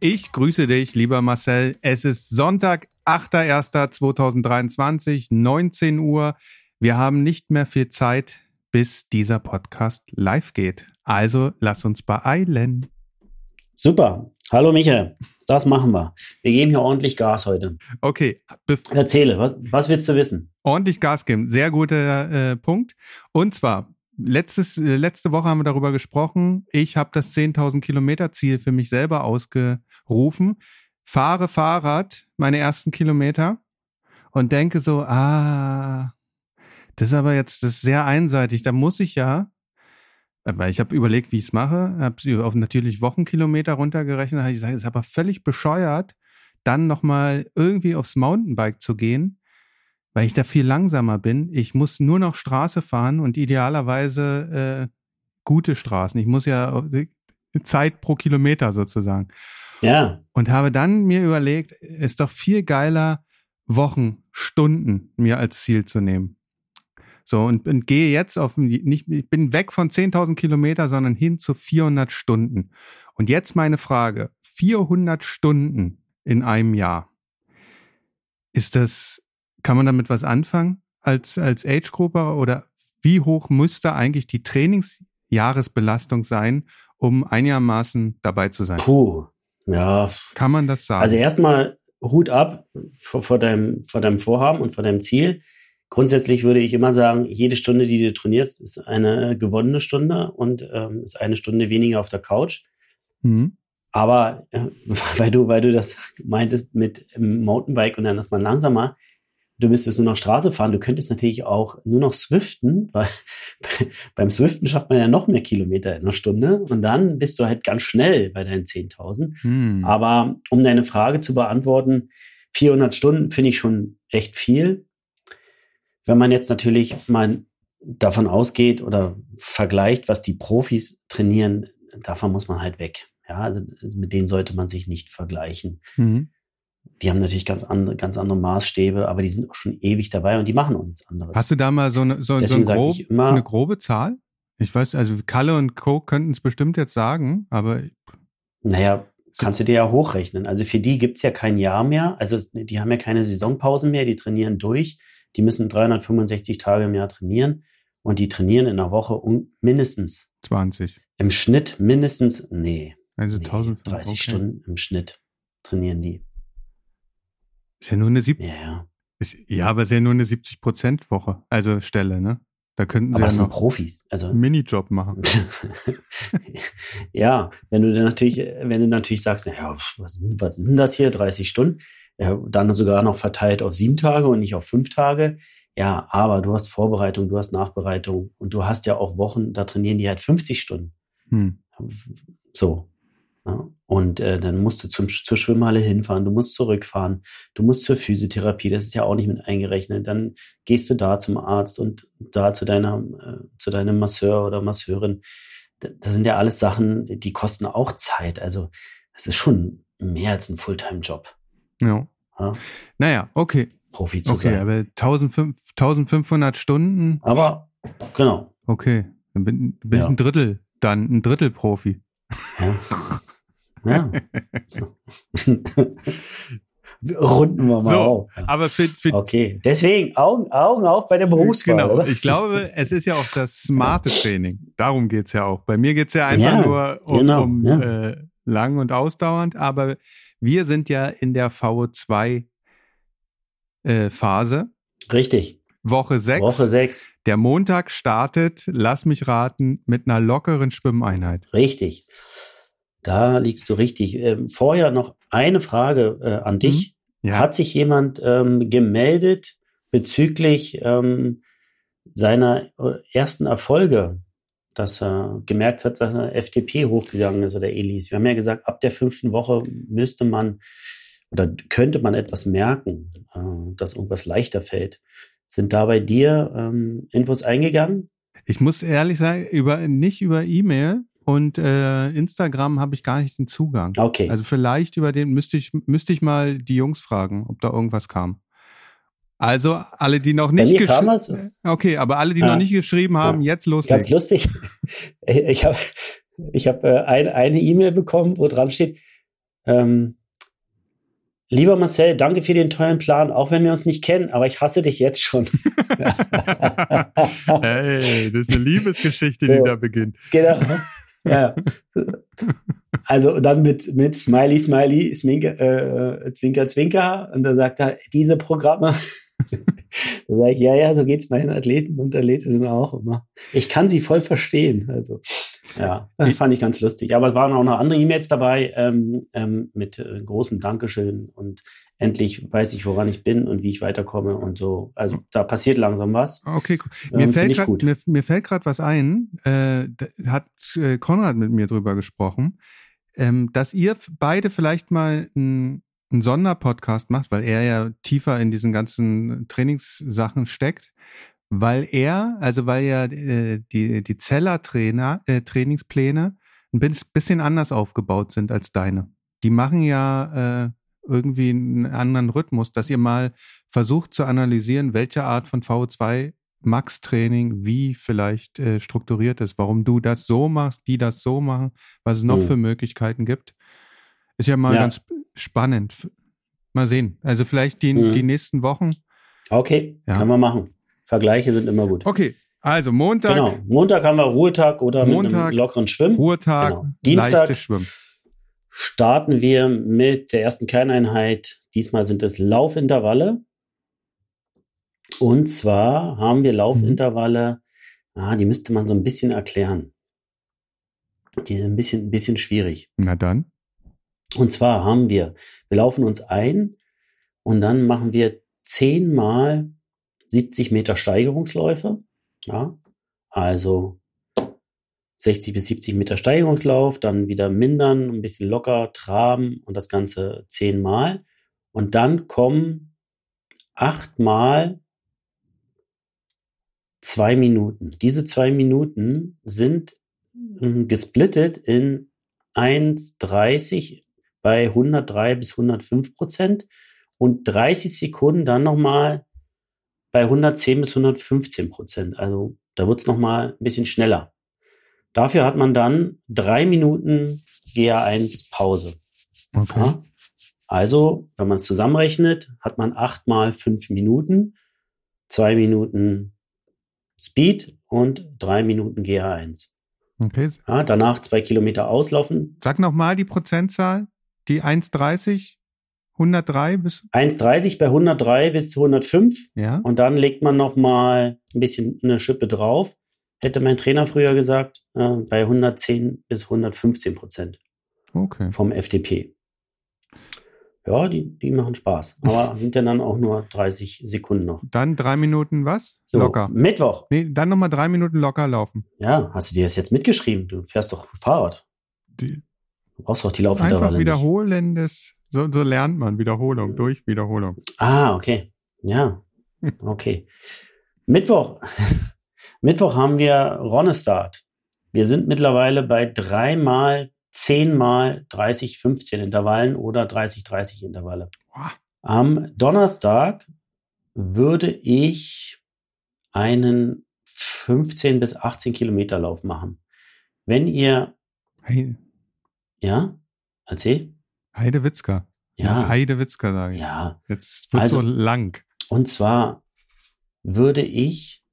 Ich grüße dich, lieber Marcel. Es ist Sonntag, 8.1.2023, 19 Uhr. Wir haben nicht mehr viel Zeit, bis dieser Podcast live geht. Also lass uns beeilen. Super. Hallo Michael, das machen wir. Wir geben hier ordentlich Gas heute. Okay. Erzähle, was, was willst du wissen? Ordentlich Gas geben, sehr guter äh, Punkt. Und zwar, letztes, äh, letzte Woche haben wir darüber gesprochen. Ich habe das 10.000 Kilometer Ziel für mich selber ausgerufen. Fahre Fahrrad meine ersten Kilometer und denke so, ah, das ist aber jetzt das ist sehr einseitig. Da muss ich ja weil ich habe überlegt, wie ich es mache, habe sie auf natürlich Wochenkilometer runtergerechnet, habe ich gesagt, es ist aber völlig bescheuert, dann nochmal irgendwie aufs Mountainbike zu gehen, weil ich da viel langsamer bin. Ich muss nur noch Straße fahren und idealerweise äh, gute Straßen. Ich muss ja Zeit pro Kilometer sozusagen. Ja. Und habe dann mir überlegt, ist doch viel geiler, Wochen, Stunden mir als Ziel zu nehmen. So, und, und gehe jetzt auf, nicht, ich bin weg von 10.000 Kilometer, sondern hin zu 400 Stunden. Und jetzt meine Frage, 400 Stunden in einem Jahr. Ist das, kann man damit was anfangen als, als Age-Grupper oder wie hoch müsste eigentlich die Trainingsjahresbelastung sein, um einigermaßen dabei zu sein? Puh, ja. Kann man das sagen? Also erstmal Hut ab vor, vor, deinem, vor deinem Vorhaben und vor deinem Ziel. Grundsätzlich würde ich immer sagen, jede Stunde, die du trainierst, ist eine gewonnene Stunde und ähm, ist eine Stunde weniger auf der Couch. Mhm. Aber äh, weil du, weil du das meintest mit Mountainbike und dann ist man langsamer, du müsstest nur noch Straße fahren. Du könntest natürlich auch nur noch Swiften, weil beim Swiften schafft man ja noch mehr Kilometer in einer Stunde und dann bist du halt ganz schnell bei deinen 10.000. Mhm. Aber um deine Frage zu beantworten, 400 Stunden finde ich schon echt viel. Wenn man jetzt natürlich mal davon ausgeht oder vergleicht, was die Profis trainieren, davon muss man halt weg. Ja, also mit denen sollte man sich nicht vergleichen. Mhm. Die haben natürlich ganz andere, ganz andere Maßstäbe, aber die sind auch schon ewig dabei und die machen uns anderes. Hast du da mal so eine, so, so ein grob, immer, eine grobe Zahl? Ich weiß, also Kalle und Co. könnten es bestimmt jetzt sagen, aber. Naja, kannst du dir ja hochrechnen. Also für die gibt es ja kein Jahr mehr. Also die haben ja keine Saisonpausen mehr, die trainieren durch. Die müssen 365 Tage im Jahr trainieren und die trainieren in einer Woche um mindestens 20. Im Schnitt mindestens, nee. Also nee, 1000, 30 okay. Stunden im Schnitt trainieren die. Ist ja nur eine 70. Ja, ja. Ist, ja, aber ist ja nur eine 70 Prozent Woche, also Stelle, ne? Da könnten sie aber ja noch sind Profis, also einen Minijob machen. ja, wenn du dann natürlich, wenn du natürlich sagst, naja, was, was ist denn das hier, 30 Stunden? Ja, dann sogar noch verteilt auf sieben Tage und nicht auf fünf Tage. Ja, aber du hast Vorbereitung, du hast Nachbereitung und du hast ja auch Wochen, da trainieren die halt 50 Stunden. Hm. So. Ja. Und äh, dann musst du zum, zur Schwimmhalle hinfahren, du musst zurückfahren, du musst zur Physiotherapie, das ist ja auch nicht mit eingerechnet. Dann gehst du da zum Arzt und da zu deiner, äh, zu deinem Masseur oder Masseurin. Das sind ja alles Sachen, die kosten auch Zeit. Also, es ist schon mehr als ein Fulltime-Job. Ja. ja. Naja, okay. Profi zu okay, sein. aber 1500 Stunden. Aber, genau. Okay, dann bin, bin ja. ich ein Drittel, dann ein Drittel Profi. Ja. ja. So. Runden wir mal so, auf. Aber für, für okay, deswegen Augen, Augen auf bei der Berufswahl. Genau, oder? ich glaube, es ist ja auch das smarte Training. Darum geht's ja auch. Bei mir geht's ja einfach nur um, genau, um äh, lang und ausdauernd, aber wir sind ja in der VO2 äh, Phase. Richtig. Woche 6. Woche 6. Der Montag startet, lass mich raten, mit einer lockeren Schwimmeinheit. Richtig. Da liegst du richtig. Ähm, vorher noch eine Frage äh, an dich. Mhm. Ja. Hat sich jemand ähm, gemeldet bezüglich ähm, seiner äh, ersten Erfolge dass er gemerkt hat, dass er FTP hochgegangen ist oder Elis. Wir haben ja gesagt, ab der fünften Woche müsste man oder könnte man etwas merken, äh, dass irgendwas leichter fällt. Sind da bei dir ähm, Infos eingegangen? Ich muss ehrlich sagen, über, nicht über E-Mail und äh, Instagram habe ich gar nicht den Zugang. Okay. Also vielleicht über den müsste ich, müsste ich mal die Jungs fragen, ob da irgendwas kam. Also alle, die noch nicht geschrieben Okay, aber alle, die ah, noch nicht geschrieben haben, ja. jetzt loslegen. Ganz lustig. Ich habe ich hab, äh, ein, eine E-Mail bekommen, wo dran steht, ähm, Lieber Marcel, danke für den tollen Plan, auch wenn wir uns nicht kennen, aber ich hasse dich jetzt schon. hey, das ist eine Liebesgeschichte, so, die da beginnt. Genau. Ja. Also dann mit, mit Smiley, Smiley, Zwinker, äh, Zwinker, Zwinker. Und dann sagt er, diese Programme. Da sage ich, ja, ja, so geht es meinen Athleten und Athletinnen auch immer. Ich kann sie voll verstehen. Also, ja, das fand ich ganz lustig. Aber es waren auch noch andere E-Mails dabei ähm, ähm, mit äh, großem Dankeschön und endlich weiß ich, woran ich bin und wie ich weiterkomme und so. Also da passiert langsam was. Okay, cool. Mir, ähm, fällt grad, mir, mir, fällt gerade was ein, äh, hat äh, Konrad mit mir drüber gesprochen, ähm, dass ihr beide vielleicht mal ein einen Sonderpodcast macht, weil er ja tiefer in diesen ganzen Trainingssachen steckt, weil er, also weil ja äh, die, die Zeller-Trainer, äh, Trainingspläne ein bisschen anders aufgebaut sind als deine. Die machen ja äh, irgendwie einen anderen Rhythmus, dass ihr mal versucht zu analysieren, welche Art von VO2 Max-Training wie vielleicht äh, strukturiert ist, warum du das so machst, die das so machen, was es noch mhm. für Möglichkeiten gibt. Ist ja mal ja. ganz spannend. Mal sehen. Also vielleicht die, mhm. die nächsten Wochen. Okay, ja. kann man machen. Vergleiche sind immer gut. Okay, also Montag. Genau. Montag haben wir Ruhetag oder Montag, mit einem lockeren Schwimmen. Ruhetag, genau. Dienstag Schwimmen. starten wir mit der ersten Kerneinheit. Diesmal sind es Laufintervalle. Und zwar haben wir Laufintervalle, mhm. ah, die müsste man so ein bisschen erklären. Die sind ein bisschen, ein bisschen schwierig. Na dann. Und zwar haben wir, wir laufen uns ein und dann machen wir zehnmal 70 Meter Steigerungsläufe. Ja, also 60 bis 70 Meter Steigerungslauf, dann wieder mindern, ein bisschen locker, traben und das Ganze zehnmal. Und dann kommen achtmal zwei Minuten. Diese zwei Minuten sind hm, gesplittet in 1,30 bei 103 bis 105 Prozent und 30 Sekunden dann nochmal bei 110 bis 115 Prozent. Also da wird es nochmal ein bisschen schneller. Dafür hat man dann drei Minuten GA1 Pause. Okay. Ja? Also, wenn man es zusammenrechnet, hat man acht mal fünf Minuten, zwei Minuten Speed und drei Minuten GA1. Okay. Ja, danach zwei Kilometer auslaufen. Sag nochmal die Prozentzahl. Die 1,30, 103 bis? 1,30 bei 103 bis 105. Ja. Und dann legt man nochmal ein bisschen eine Schippe drauf. Hätte mein Trainer früher gesagt, äh, bei 110 bis 115 Prozent. Okay. Vom FDP. Ja, die, die machen Spaß. Aber sind ja dann auch nur 30 Sekunden noch. Dann drei Minuten was? So, locker. Mittwoch. Nee, dann nochmal drei Minuten locker laufen. Ja, hast du dir das jetzt mitgeschrieben? Du fährst doch Fahrrad. Die, Du brauchst doch die Laufwinterwelle Einfach wiederholen, das, so, so lernt man. Wiederholung, durch Wiederholung. Ah, okay. Ja, okay. Mittwoch. Mittwoch haben wir Ronnestart. Wir sind mittlerweile bei dreimal, zehnmal 30, 15 Intervallen oder 30, 30 Intervalle. Am Donnerstag würde ich einen 15 bis 18 Kilometer Lauf machen. Wenn ihr hey. Ja, erzähl. Heidewitzka. Ja. Heidewitzka sage ich. Ja. Jetzt wird also, so lang. Und zwar würde ich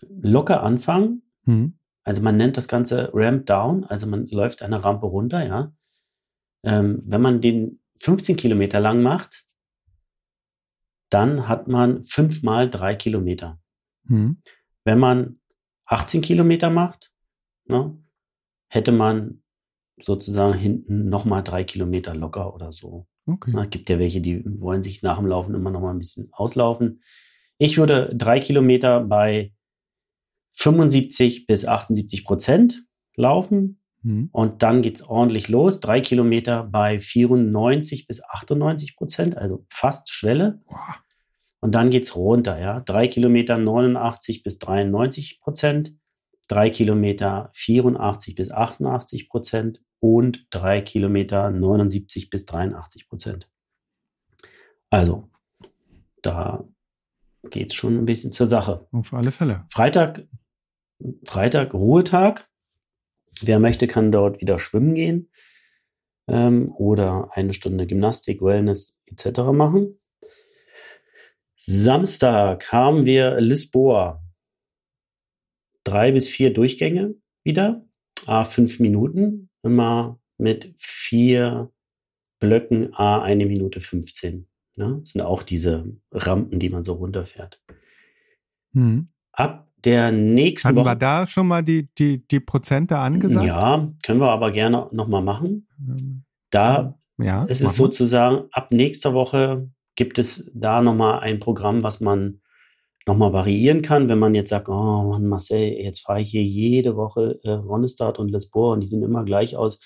locker anfangen. Mhm. Also man nennt das Ganze Ramp Down, also man läuft eine Rampe runter, ja. Ähm, wenn man den 15 Kilometer lang macht, dann hat man fünfmal drei Kilometer. Mhm. Wenn man 18 Kilometer macht, ne, hätte man sozusagen hinten nochmal drei Kilometer locker oder so. Okay. Es gibt ja welche, die wollen sich nach dem Laufen immer noch mal ein bisschen auslaufen. Ich würde drei Kilometer bei 75 bis 78 Prozent laufen. Mhm. Und dann geht es ordentlich los. Drei Kilometer bei 94 bis 98 Prozent, also fast Schwelle. Wow. Und dann geht es runter, ja. Drei Kilometer 89 bis 93 Prozent drei Kilometer 84 bis 88 Prozent und drei Kilometer 79 bis 83 Prozent. Also da geht es schon ein bisschen zur Sache. Auf alle Fälle. Freitag, Freitag Ruhetag. Wer möchte, kann dort wieder schwimmen gehen ähm, oder eine Stunde Gymnastik, Wellness etc. machen. Samstag haben wir Lisboa. Drei bis vier Durchgänge wieder, a fünf Minuten, immer mit vier Blöcken a eine Minute 15. Ne? Das sind auch diese Rampen, die man so runterfährt. Mhm. Ab der nächsten Hatten Woche. wir da schon mal die, die, die Prozente angesagt? Ja, können wir aber gerne nochmal machen. Ähm, Da Ja. es sozusagen, ab nächster Woche gibt es da nochmal ein Programm, was man nochmal variieren kann, wenn man jetzt sagt, oh Mann, Marcel, jetzt fahre ich hier jede Woche äh, Ronnestad und Lisboa und die sehen immer gleich aus.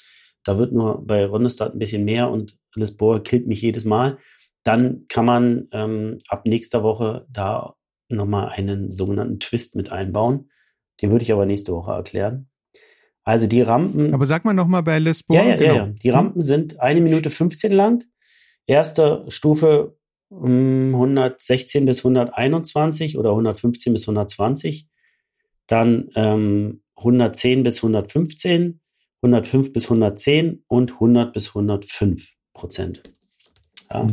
Da wird nur bei Ronnestad ein bisschen mehr und Lisboa killt mich jedes Mal. Dann kann man ähm, ab nächster Woche da nochmal einen sogenannten Twist mit einbauen. Den würde ich aber nächste Woche erklären. Also die Rampen. Aber sag mal nochmal bei Lisboa. Ja, ja, genau. ja, ja. Die Rampen sind eine Minute 15 lang. Erste Stufe 116 bis 121 oder 115 bis 120. Dann ähm, 110 bis 115, 105 bis 110 und 100 bis 105 Prozent. Ja,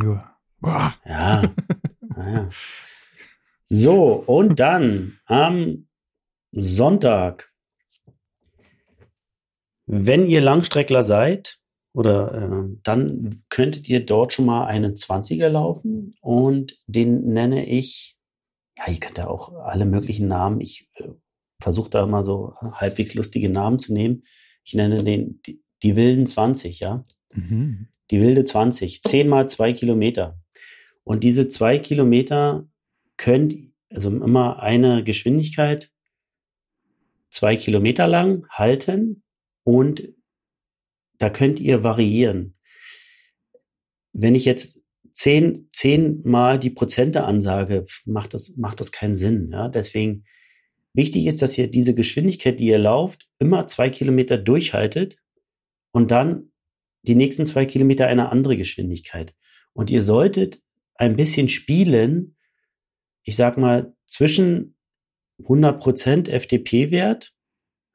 Ja. Ja. ja. So, und dann am Sonntag, wenn ihr Langstreckler seid, oder äh, dann könntet ihr dort schon mal einen 20er laufen und den nenne ich, ja, ihr könnt da auch alle möglichen Namen, ich äh, versuche da mal so halbwegs lustige Namen zu nehmen. Ich nenne den die, die wilden 20, ja. Mhm. Die wilde 20, 10 mal 2 Kilometer. Und diese 2 Kilometer könnt, also immer eine Geschwindigkeit, 2 Kilometer lang halten und da könnt ihr variieren. Wenn ich jetzt 10, 10 mal die Prozente ansage, macht das, macht das keinen Sinn. Ja? Deswegen wichtig ist, dass ihr diese Geschwindigkeit, die ihr lauft, immer 2 Kilometer durchhaltet und dann die nächsten zwei Kilometer eine andere Geschwindigkeit. Und ihr solltet ein bisschen spielen, ich sag mal, zwischen 100% FDP-Wert,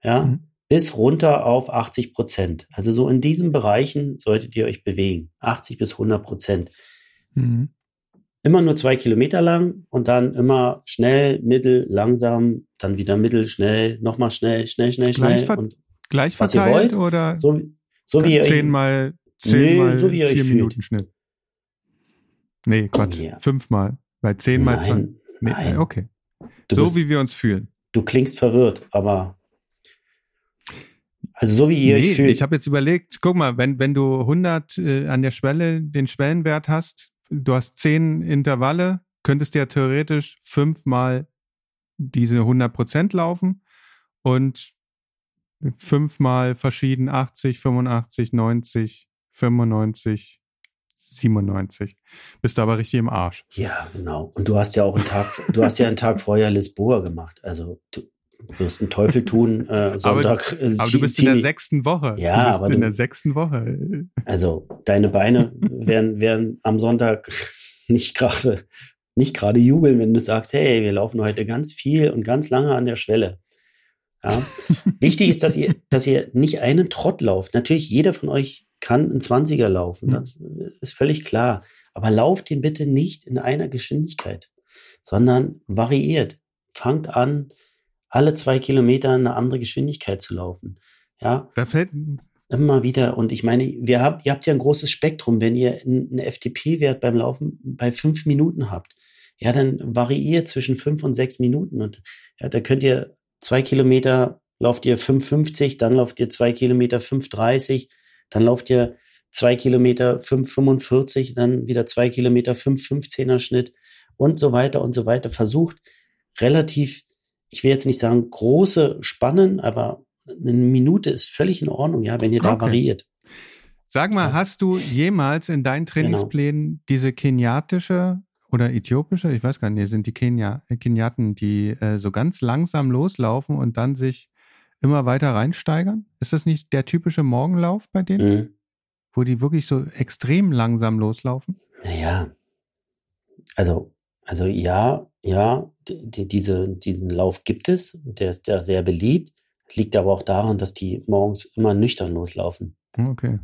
ja, Mhm. Bis runter auf 80%. Also so in diesen Bereichen solltet ihr euch bewegen. 80 bis 100%. Mhm. Immer nur zwei Kilometer lang und dann immer schnell, mittel, langsam, dann wieder mittel, schnell, nochmal schnell, schnell, schnell, Gleich schnell. ver- Und Gleich Was ihr verteilt wollt, oder so, so wie ihr zehnmal, zehnmal so wie ihr vier fühlt. Minuten Schnitt? Nee, Quatsch. Ja. Fünfmal. Bei zehnmal Nein, zwanzig. Nee, nein. okay. Du so bist- wie wir uns fühlen. du klingst verwirrt, aber also so wie ihr nee, euch fühlt. ich habe jetzt überlegt, guck mal, wenn, wenn du 100 äh, an der Schwelle den Schwellenwert hast, du hast 10 Intervalle, könntest du ja theoretisch fünfmal diese 100 Prozent laufen und fünfmal verschieden 80, 85, 90, 95, 97. Bist du aber richtig im Arsch. ja, genau. Und du hast ja auch einen Tag, du hast ja einen Tag vorher Lisboa gemacht. Also du wirst einen Teufel tun, äh, Sonntag. äh, Aber zie- du bist in der sechsten Woche. Ja, du bist aber in du- der sechsten Woche. Also deine Beine werden, werden am Sonntag nicht gerade nicht gerade jubeln, wenn du sagst, hey, wir laufen heute ganz viel und ganz lange an der Schwelle. Ja. Wichtig ist, dass ihr, dass ihr nicht einen Trott lauft. Natürlich, jeder von euch kann einen 20er laufen. Mhm. Das ist völlig klar. Aber lauft den bitte nicht in einer Geschwindigkeit, sondern variiert. Fangt an, alle zwei Kilometer eine andere Geschwindigkeit zu laufen. Ja, Da fällt, Immer wieder. Und ich meine, wir habt, ihr habt ja ein großes Spektrum. Wenn ihr einen FTP-Wert beim Laufen bei fünf Minuten habt, ja, dann variiert zwischen fünf und sechs Minuten. Und ja, da könnt ihr zwei Kilometer lauft ihr 5,50, dann lauft ihr zwei Kilometer 5,30, dann lauft ihr zwei Kilometer 5,45, dann wieder zwei Kilometer 5,15er Schnitt und so weiter und so weiter. Versucht relativ, ich will jetzt nicht sagen große Spannen, aber eine Minute ist völlig in Ordnung, ja, wenn ihr da Okay. variiert. Sag mal, hast du jemals in deinen Trainingsplänen diese keniatische oder äthiopische, ich weiß gar nicht, sind die Kenia, äh, Keniaten, die äh, so ganz langsam loslaufen und dann sich immer weiter reinsteigern? Ist das nicht der typische Morgenlauf bei denen, Mhm. wo die wirklich so extrem langsam loslaufen? Naja, also Also ja, ja, die, diese, diesen Lauf gibt es. Der ist ja sehr beliebt. Es liegt aber auch daran, dass die morgens immer nüchtern loslaufen. Okay.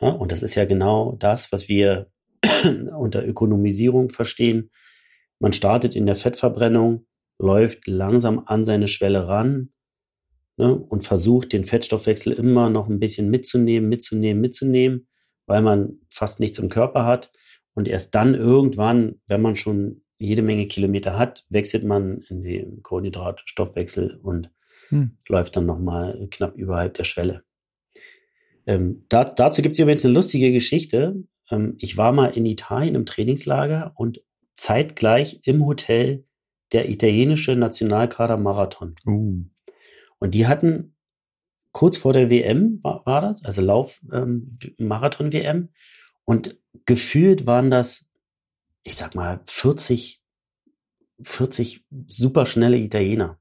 Ja, und das ist ja genau das, was wir unter Ökonomisierung verstehen. Man startet in der Fettverbrennung, läuft langsam an seine Schwelle ran ne, und versucht, den Fettstoffwechsel immer noch ein bisschen mitzunehmen, mitzunehmen, mitzunehmen, weil man fast nichts im Körper hat. Und erst dann irgendwann, wenn man schon jede Menge Kilometer hat, wechselt man in den Kohlenhydratstoffwechsel und hm. läuft dann nochmal knapp überhalb der Schwelle. Ähm, da, dazu gibt es übrigens eine lustige Geschichte. Ähm, ich war mal in Italien im Trainingslager und zeitgleich im Hotel der italienische Nationalkader Marathon. Uh. Und die hatten kurz vor der WM, war, war das, also Lauf ähm, Marathon-WM. Und gefühlt waren das, ich sag mal, 40, 40 superschnelle Italiener.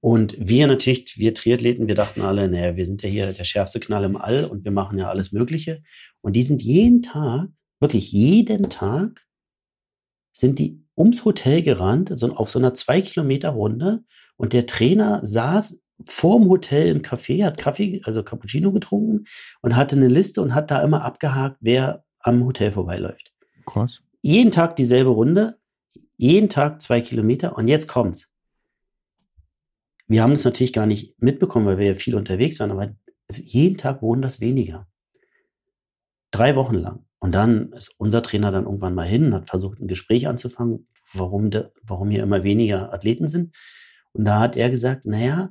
Und wir natürlich, wir Triathleten, wir dachten alle, naja, wir sind ja hier der schärfste Knall im All und wir machen ja alles Mögliche. Und die sind jeden Tag, wirklich jeden Tag, sind die ums Hotel gerannt, so auf so einer zwei Kilometer Runde. Und der Trainer saß vorm Hotel im Café, hat Kaffee, also Cappuccino getrunken und hatte eine Liste und hat da immer abgehakt, wer am Hotel vorbeiläuft. Krass. Jeden Tag dieselbe Runde, jeden Tag zwei Kilometer und jetzt kommt's. Wir haben es natürlich gar nicht mitbekommen, weil wir ja viel unterwegs waren, aber jeden Tag wurden das weniger. Drei Wochen lang. Und dann ist unser Trainer dann irgendwann mal hin, hat versucht, ein Gespräch anzufangen, warum, de, warum hier immer weniger Athleten sind. Und da hat er gesagt, naja,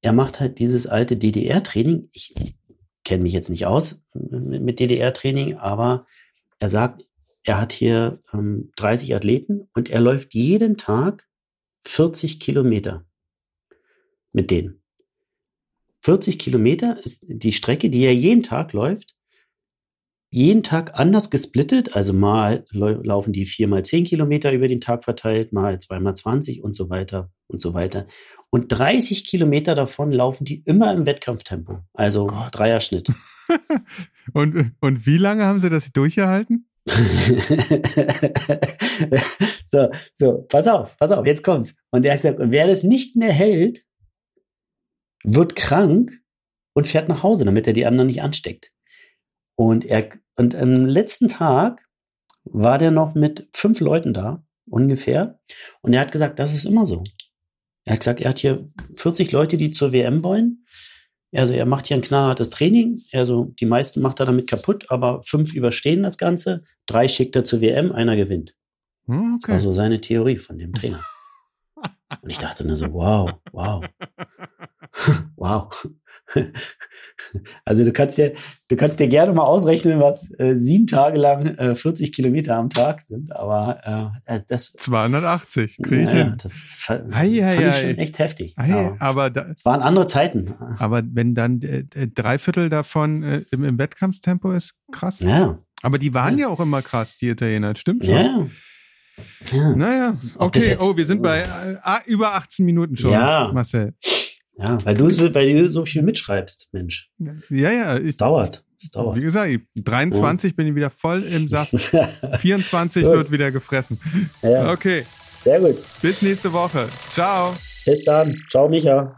er macht halt dieses alte DDR-Training. Ich kenne mich jetzt nicht aus mit DDR-Training, aber er sagt, er hat hier ähm, 30 Athleten und er läuft jeden Tag 40 Kilometer mit denen. 40 Kilometer ist die Strecke, die er jeden Tag läuft. Jeden Tag anders gesplittet, also mal laufen die vier mal zehn Kilometer über den Tag verteilt, mal zweimal 20 und so weiter und so weiter. Und 30 Kilometer davon laufen die immer im Wettkampftempo, also oh Dreierschnitt. und, und wie lange haben sie das durchgehalten? so, so, pass auf, pass auf, jetzt kommt's. Und er hat gesagt, und wer das nicht mehr hält, wird krank und fährt nach Hause, damit er die anderen nicht ansteckt. Und er, und am letzten Tag war der noch mit fünf Leuten da, ungefähr. Und er hat gesagt, das ist immer so. Er hat gesagt, er hat hier 40 Leute, die zur WM wollen. Also er macht hier ein knallhartes Training. Also die meisten macht er damit kaputt, aber fünf überstehen das Ganze. Drei schickt er zur WM, einer gewinnt. Hm, okay. Also seine Theorie von dem Trainer. Und ich dachte nur so, wow, wow. wow. Also du kannst dir, du kannst dir gerne mal ausrechnen, was äh, sieben Tage lang äh, 40 Kilometer am Tag sind, aber äh, äh das 280 kriege ich ja, hin. Das fand, ei, ei, fand ich schon echt heftig. Ei, ja. aber da, es waren andere Zeiten. Aber wenn dann äh, drei Viertel davon äh, im, im, Wettkampftempo ist, krass. Ja. Aber die waren ja, ja auch immer krass, die Italiener, stimmt schon. Ja. Ja. Naja, okay. Oh, wir sind bei äh, über 18 Minuten schon, ja. Marcel. Ja, weil du, weil du so viel mitschreibst, Mensch. Ja, ja. Ich, dauert. Es dauert. Wie gesagt, 23 ja. bin ich wieder voll im Saft. 24 wird wieder gefressen. Ja. Okay. Sehr gut. Bis nächste Woche. Ciao. Bis dann. Ciao, Micha.